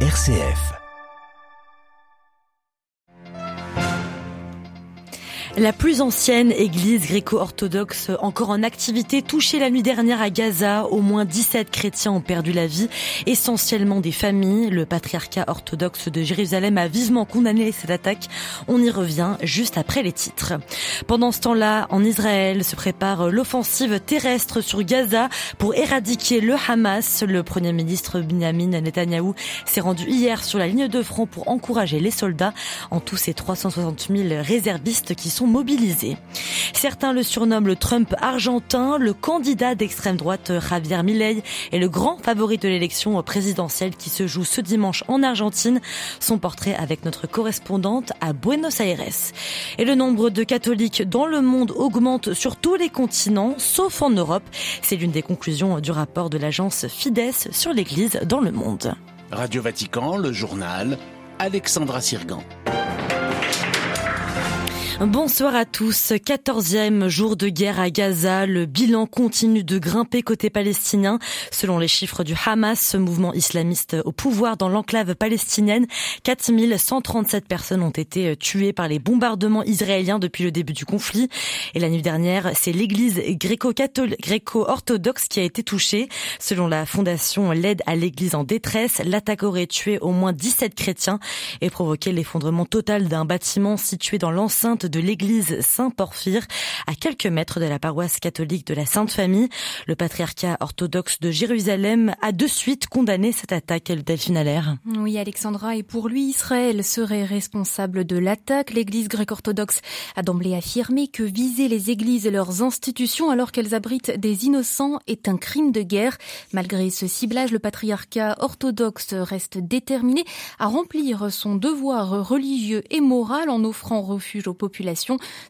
RCF. La plus ancienne église gréco-orthodoxe encore en activité touchée la nuit dernière à Gaza. Au moins 17 chrétiens ont perdu la vie, essentiellement des familles. Le patriarcat orthodoxe de Jérusalem a vivement condamné cette attaque. On y revient juste après les titres. Pendant ce temps-là, en Israël se prépare l'offensive terrestre sur Gaza pour éradiquer le Hamas. Le premier ministre Benjamin Netanyahu s'est rendu hier sur la ligne de front pour encourager les soldats. En tous ces 360 000 réservistes qui sont mobilisés. Certains le surnomment le Trump argentin. Le candidat d'extrême droite Javier Milei est le grand favori de l'élection présidentielle qui se joue ce dimanche en Argentine. Son portrait avec notre correspondante à Buenos Aires. Et le nombre de catholiques dans le monde augmente sur tous les continents, sauf en Europe. C'est l'une des conclusions du rapport de l'agence Fides sur l'Église dans le monde. Radio Vatican, le journal, Alexandra Sirgan. Bonsoir à tous. Quatorzième jour de guerre à Gaza. Le bilan continue de grimper côté palestinien. Selon les chiffres du Hamas, ce mouvement islamiste au pouvoir dans l'enclave palestinienne, 4137 personnes ont été tuées par les bombardements israéliens depuis le début du conflit. Et la nuit dernière, c'est l'église gréco-orthodoxe qui a été touchée. Selon la fondation L'aide à l'église en détresse, l'attaque aurait tué au moins 17 chrétiens et provoqué l'effondrement total d'un bâtiment situé dans l'enceinte de l'église Saint-Porphyre, à quelques mètres de la paroisse catholique de la Sainte Famille. Le patriarcat orthodoxe de Jérusalem a de suite condamné cette attaque, Delphine Allaire. Oui, Alexandra, et pour lui, Israël serait responsable de l'attaque. L'église grecque-orthodoxe a d'emblée affirmé que viser les églises et leurs institutions alors qu'elles abritent des innocents est un crime de guerre. Malgré ce ciblage, le patriarcat orthodoxe reste déterminé à remplir son devoir religieux et moral en offrant refuge aux populations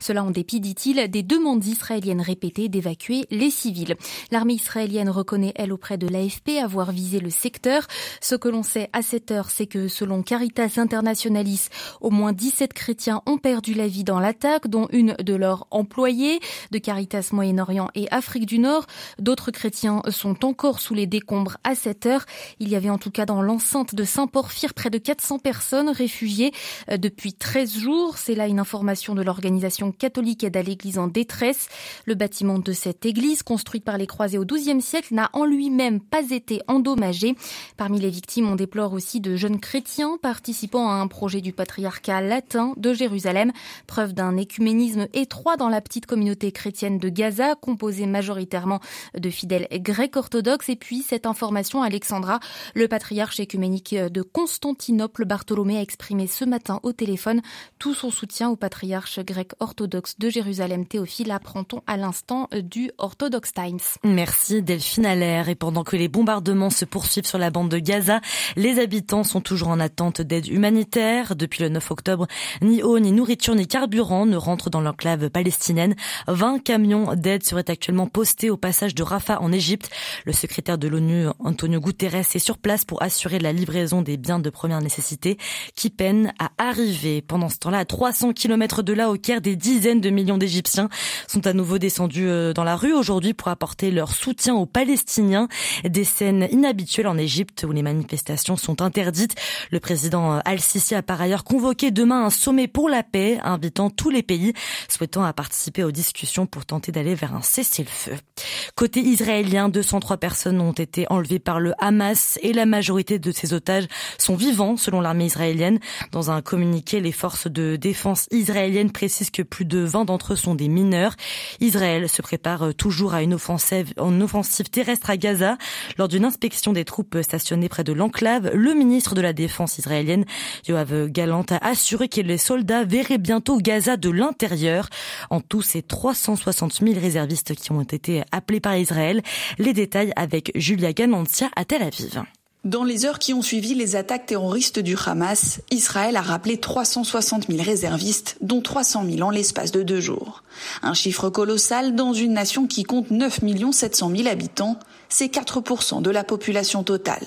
cela en dépit, dit-il, des demandes israéliennes répétées d'évacuer les civils. L'armée israélienne reconnaît, elle, auprès de l'AFP, avoir visé le secteur. Ce que l'on sait à cette heure, c'est que selon Caritas Internationalis, au moins 17 chrétiens ont perdu la vie dans l'attaque, dont une de leurs employés de Caritas Moyen-Orient et Afrique du Nord. D'autres chrétiens sont encore sous les décombres à cette heure. Il y avait en tout cas dans l'enceinte de Saint-Porphyre près de 400 personnes réfugiées euh, depuis 13 jours. C'est là une information de l'organisation catholique aide à l'église en détresse. Le bâtiment de cette église, construite par les croisés au XIIe siècle, n'a en lui-même pas été endommagé. Parmi les victimes, on déplore aussi de jeunes chrétiens participant à un projet du patriarcat latin de Jérusalem, preuve d'un écuménisme étroit dans la petite communauté chrétienne de Gaza, composée majoritairement de fidèles grecs orthodoxes. Et puis, cette information, Alexandra, le patriarche écuménique de Constantinople, Bartholomé, a exprimé ce matin au téléphone tout son soutien au patriarche grec orthodoxe de Jérusalem, Théophile, apprend-on à l'instant du Orthodox Times. Merci Delphine Allaire. Et pendant que les bombardements se poursuivent sur la bande de Gaza, les habitants sont toujours en attente d'aide humanitaire. Depuis le 9 octobre, ni eau, ni nourriture, ni carburant ne rentrent dans l'enclave palestinienne. 20 camions d'aide seraient actuellement postés au passage de Rafah en Égypte. Le secrétaire de l'ONU, Antonio Guterres, est sur place pour assurer la livraison des biens de première nécessité qui peinent à arriver. Pendant ce temps-là, à 300 km de là au Caire, des dizaines de millions d'Égyptiens sont à nouveau descendus euh, dans la rue aujourd'hui pour apporter leur soutien aux Palestiniens. Des scènes inhabituelles en Égypte où les manifestations sont interdites. Le président euh, Al-Sisi a par ailleurs convoqué demain un sommet pour la paix, invitant tous les pays souhaitant à participer aux discussions pour tenter d'aller vers un cessez-le-feu. Côté israélien, 203 personnes ont été enlevées par le Hamas et la majorité de ces otages sont vivants selon l'armée israélienne. Dans un communiqué, les forces de défense israéliennes précise que plus de 20 d'entre eux sont des mineurs. Israël se prépare toujours à une offensive, une offensive terrestre à Gaza. Lors d'une inspection des troupes stationnées près de l'enclave, le ministre de la Défense israélienne, Yoav Galant, a assuré que les soldats verraient bientôt Gaza de l'intérieur. En tout, c'est 360 000 réservistes qui ont été appelés par Israël. Les détails avec Julia Ganantia à Tel Aviv. Dans les heures qui ont suivi les attaques terroristes du Hamas, Israël a rappelé 360 000 réservistes, dont 300 000 en l'espace de deux jours. Un chiffre colossal dans une nation qui compte 9 700 000 habitants, c'est 4% de la population totale.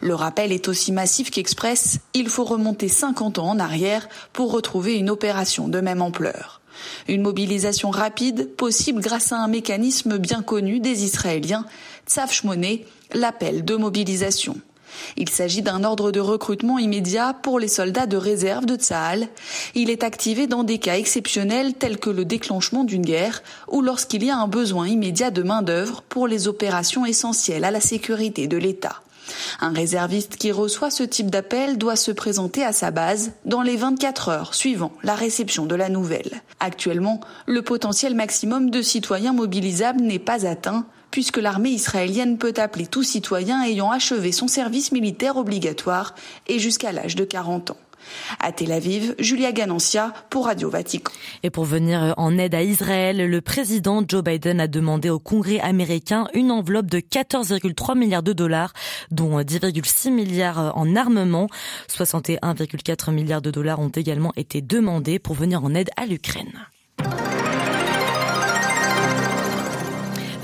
Le rappel est aussi massif qu'express, il faut remonter 50 ans en arrière pour retrouver une opération de même ampleur. Une mobilisation rapide, possible grâce à un mécanisme bien connu des Israéliens, Tzaf Shmoné, l'appel de mobilisation. Il s'agit d'un ordre de recrutement immédiat pour les soldats de réserve de Tsahal. Il est activé dans des cas exceptionnels tels que le déclenchement d'une guerre ou lorsqu'il y a un besoin immédiat de main-d'œuvre pour les opérations essentielles à la sécurité de l'État. Un réserviste qui reçoit ce type d'appel doit se présenter à sa base dans les 24 heures suivant la réception de la nouvelle. Actuellement, le potentiel maximum de citoyens mobilisables n'est pas atteint puisque l'armée israélienne peut appeler tout citoyen ayant achevé son service militaire obligatoire et jusqu'à l'âge de 40 ans. À Tel Aviv, Julia Ganancia pour Radio Vatican. Et pour venir en aide à Israël, le président Joe Biden a demandé au Congrès américain une enveloppe de 14,3 milliards de dollars, dont 10,6 milliards en armement. 61,4 milliards de dollars ont également été demandés pour venir en aide à l'Ukraine.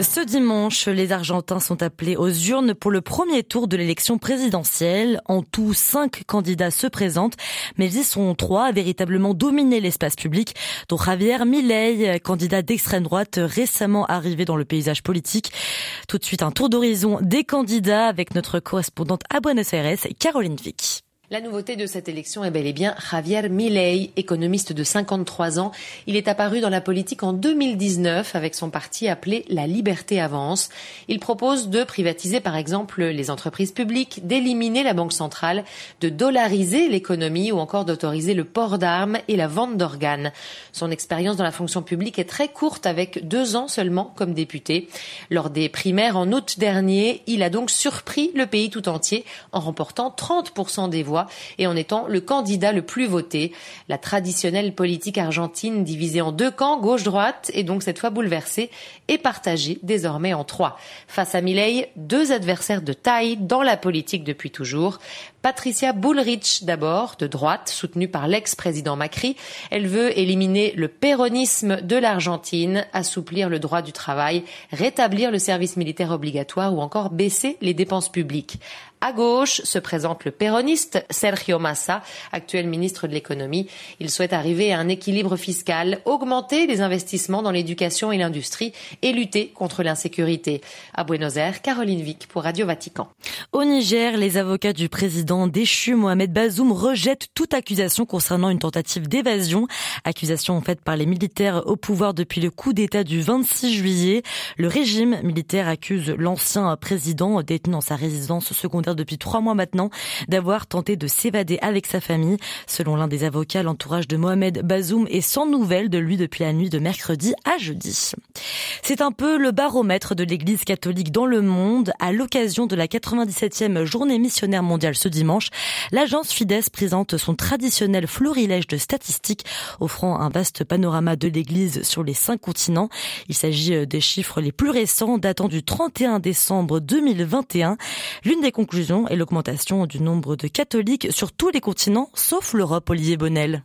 Ce dimanche, les Argentins sont appelés aux urnes pour le premier tour de l'élection présidentielle. En tout, cinq candidats se présentent, mais ils sont trois à véritablement dominer l'espace public, dont Javier Milei, candidat d'extrême droite récemment arrivé dans le paysage politique. Tout de suite, un tour d'horizon des candidats avec notre correspondante à Buenos Aires, Caroline Vick. La nouveauté de cette élection est bel et bien Javier Milei, économiste de 53 ans. Il est apparu dans la politique en 2019 avec son parti appelé La Liberté Avance. Il propose de privatiser par exemple les entreprises publiques, d'éliminer la banque centrale, de dollariser l'économie ou encore d'autoriser le port d'armes et la vente d'organes. Son expérience dans la fonction publique est très courte avec deux ans seulement comme député. Lors des primaires en août dernier, il a donc surpris le pays tout entier en remportant 30% des voix et en étant le candidat le plus voté. La traditionnelle politique argentine divisée en deux camps, gauche-droite, est donc cette fois bouleversée et partagée désormais en trois. Face à Milei, deux adversaires de taille dans la politique depuis toujours. Patricia Bullrich d'abord, de droite, soutenue par l'ex-président Macri. Elle veut éliminer le péronisme de l'Argentine, assouplir le droit du travail, rétablir le service militaire obligatoire ou encore baisser les dépenses publiques. À gauche se présente le péroniste Sergio Massa, actuel ministre de l'économie. Il souhaite arriver à un équilibre fiscal, augmenter les investissements dans l'éducation et l'industrie et lutter contre l'insécurité. À Buenos Aires, Caroline Vic pour Radio Vatican. Au Niger, les avocats du président déchu Mohamed Bazoum rejettent toute accusation concernant une tentative d'évasion, accusation faite par les militaires au pouvoir depuis le coup d'État du 26 juillet. Le régime militaire accuse l'ancien président détenu dans sa résidence secondaire depuis trois mois maintenant d'avoir tenté de s'évader avec sa famille. Selon l'un des avocats, l'entourage de Mohamed Bazoum est sans nouvelles de lui depuis la nuit de mercredi à jeudi. C'est un peu le baromètre de l'église catholique dans le monde. À l'occasion de la 97e journée missionnaire mondiale ce dimanche, l'agence Fides présente son traditionnel florilège de statistiques offrant un vaste panorama de l'église sur les cinq continents. Il s'agit des chiffres les plus récents datant du 31 décembre 2021. L'une des conclusions est l'augmentation du nombre de catholiques sur tous les continents sauf l'Europe, Olivier Bonnel.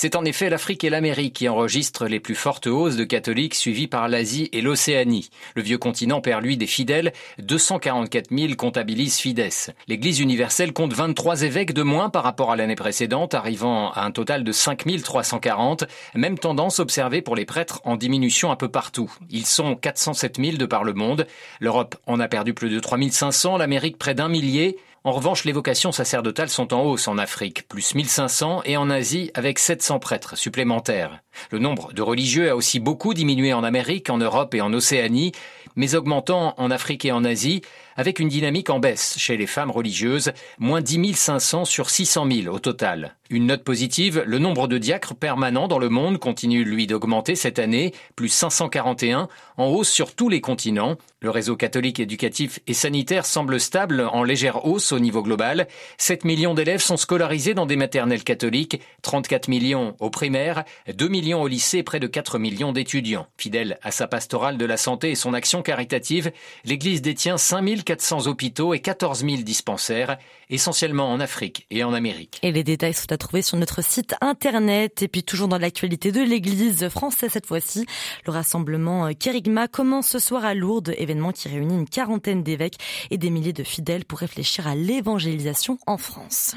C'est en effet l'Afrique et l'Amérique qui enregistrent les plus fortes hausses de catholiques, suivies par l'Asie et l'Océanie. Le vieux continent perd lui des fidèles, 244 000 comptabilise Fides. L'Église universelle compte 23 évêques de moins par rapport à l'année précédente, arrivant à un total de 5 340. Même tendance observée pour les prêtres en diminution un peu partout. Ils sont 407 000 de par le monde. L'Europe en a perdu plus de 3 500, l'Amérique près d'un millier. En revanche, les vocations sacerdotales sont en hausse en Afrique, plus 1500, et en Asie, avec 700 prêtres supplémentaires. Le nombre de religieux a aussi beaucoup diminué en Amérique, en Europe et en Océanie, mais augmentant en Afrique et en Asie, avec une dynamique en baisse chez les femmes religieuses, moins 10 500 sur 600 000 au total. Une note positive, le nombre de diacres permanents dans le monde continue lui d'augmenter cette année, plus 541, en hausse sur tous les continents. Le réseau catholique éducatif et sanitaire semble stable, en légère hausse au niveau global. 7 millions d'élèves sont scolarisés dans des maternelles catholiques, 34 millions au primaire, 2 au lycée, près de 4 millions d'étudiants. Fidèle à sa pastorale de la santé et son action caritative, l'Église détient 5400 hôpitaux et 14 000 dispensaires, essentiellement en Afrique et en Amérique. Et les détails sont à trouver sur notre site internet. Et puis toujours dans l'actualité de l'Église française cette fois-ci, le rassemblement Kérigma commence ce soir à Lourdes, événement qui réunit une quarantaine d'évêques et des milliers de fidèles pour réfléchir à l'évangélisation en France.